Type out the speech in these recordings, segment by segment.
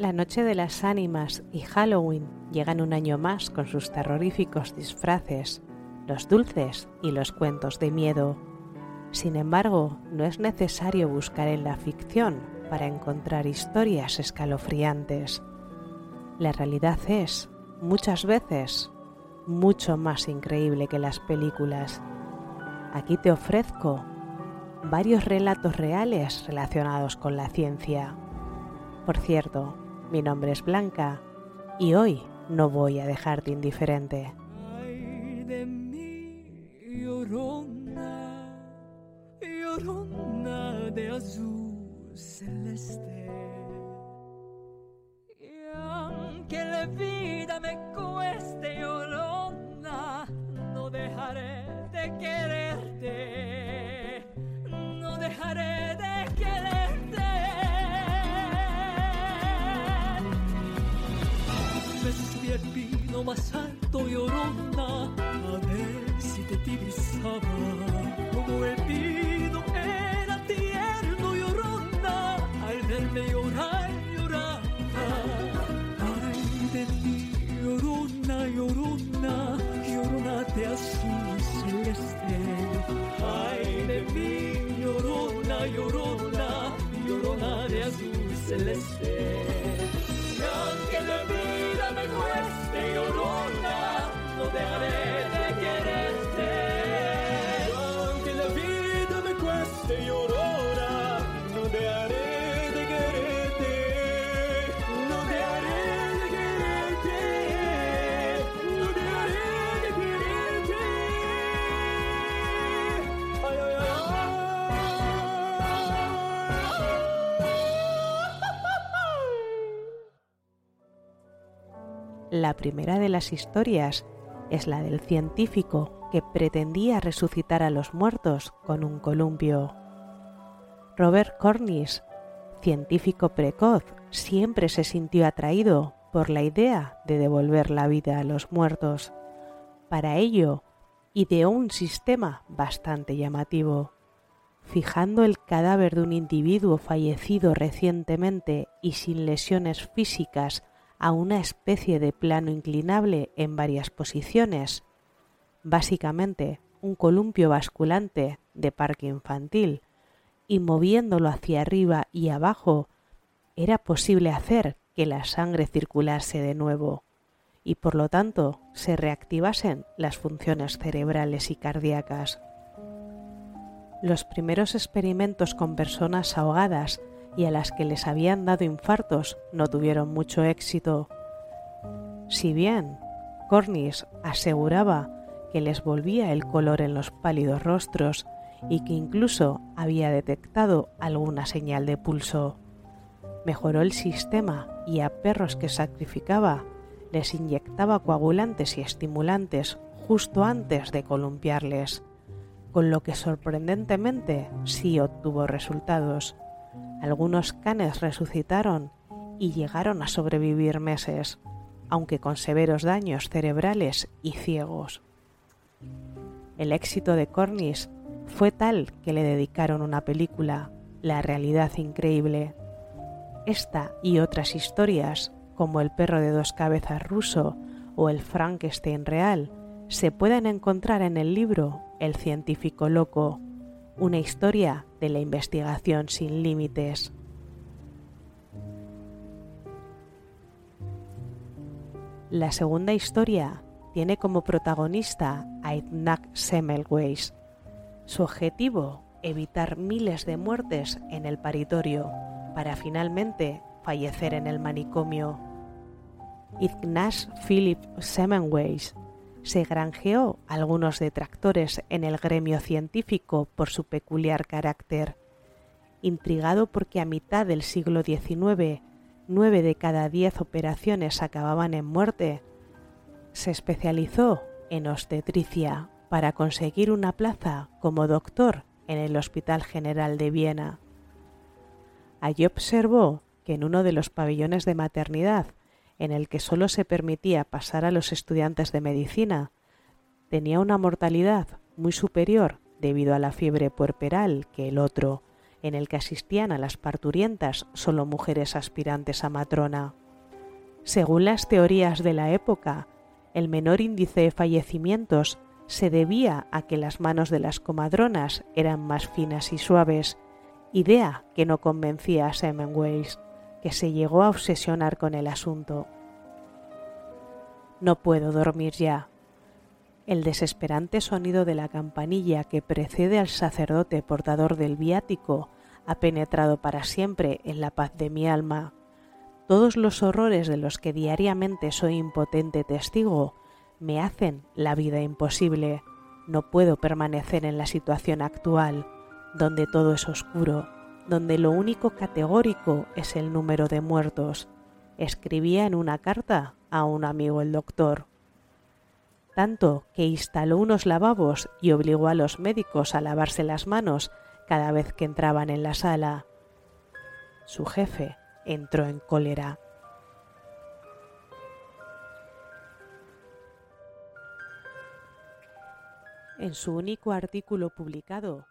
La Noche de las Ánimas y Halloween llegan un año más con sus terroríficos disfraces, los dulces y los cuentos de miedo. Sin embargo, no es necesario buscar en la ficción para encontrar historias escalofriantes. La realidad es, muchas veces, mucho más increíble que las películas. Aquí te ofrezco varios relatos reales relacionados con la ciencia. Por cierto, mi nombre es Blanca y hoy no voy a dejarte indiferente. Ay de mí, llorona, llorona de azul celeste. Y aunque la vida me cueste, llorona, no dejaré de quererte, al pino más alto, llorona, a ver si te divisaba. Como el pino era tierno, llorona, al verme llorar, llorar. Ay de mí, llorona, llorona, llorona de azul celeste. Ay de mí, llorona, llorona, llorona de azul celeste. Y aunque la vida me cueste La primera de las historias es la del científico que pretendía resucitar a los muertos con un columpio. Robert Cornish, científico precoz, siempre se sintió atraído por la idea de devolver la vida a los muertos. Para ello, ideó un sistema bastante llamativo. Fijando el cadáver de un individuo fallecido recientemente y sin lesiones físicas a una especie de plano inclinable en varias posiciones, básicamente un columpio basculante de parque infantil, y moviéndolo hacia arriba y abajo, era posible hacer que la sangre circulase de nuevo y por lo tanto se reactivasen las funciones cerebrales y cardíacas. Los primeros experimentos con personas ahogadas y a las que les habían dado infartos no tuvieron mucho éxito. Si bien Cornish aseguraba que les volvía el color en los pálidos rostros y que incluso había detectado alguna señal de pulso. Mejoró el sistema y a perros que sacrificaba les inyectaba coagulantes y estimulantes justo antes de columpiarles, con lo que sorprendentemente sí obtuvo resultados. Algunos canes resucitaron y llegaron a sobrevivir meses, aunque con severos daños cerebrales y ciegos. El éxito de Cornish fue tal que le dedicaron una película, La realidad increíble. Esta y otras historias, como El perro de dos cabezas ruso o El Frankenstein real, se pueden encontrar en el libro El científico loco, una historia de la investigación sin límites. La segunda historia tiene como protagonista a Ignac Semmelweis. Su objetivo, evitar miles de muertes en el paritorio para finalmente fallecer en el manicomio. Ignaz Philipp Semmelweis se granjeó algunos detractores en el gremio científico por su peculiar carácter. Intrigado porque a mitad del siglo XIX nueve de cada diez operaciones acababan en muerte, se especializó en obstetricia para conseguir una plaza como doctor en el Hospital General de Viena. Allí observó que en uno de los pabellones de maternidad, en el que solo se permitía pasar a los estudiantes de medicina, tenía una mortalidad muy superior debido a la fiebre puerperal que el otro, en el que asistían a las parturientas solo mujeres aspirantes a matrona. Según las teorías de la época, el menor índice de fallecimientos se debía a que las manos de las comadronas eran más finas y suaves, idea que no convencía a Semmelweis, que se llegó a obsesionar con el asunto. No puedo dormir ya. El desesperante sonido de la campanilla que precede al sacerdote portador del viático ha penetrado para siempre en la paz de mi alma todos los horrores de los que diariamente soy impotente testigo me hacen la vida imposible. No puedo permanecer en la situación actual, donde todo es oscuro, donde lo único categórico es el número de muertos. Escribía en una carta a un amigo el doctor. Tanto que instaló unos lavabos y obligó a los médicos a lavarse las manos cada vez que entraban en la sala. Su jefe, entró en cólera. En su único artículo publicado,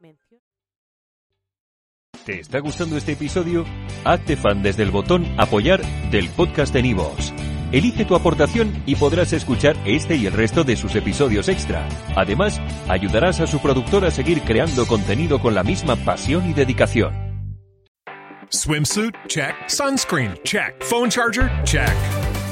menciona... ¿Te está gustando este episodio? Hazte fan desde el botón Apoyar del podcast de Nivos. Elige tu aportación y podrás escuchar este y el resto de sus episodios extra. Además, ayudarás a su productor a seguir creando contenido con la misma pasión y dedicación. Swimsuit? Check. Sunscreen? Check. Phone charger? Check.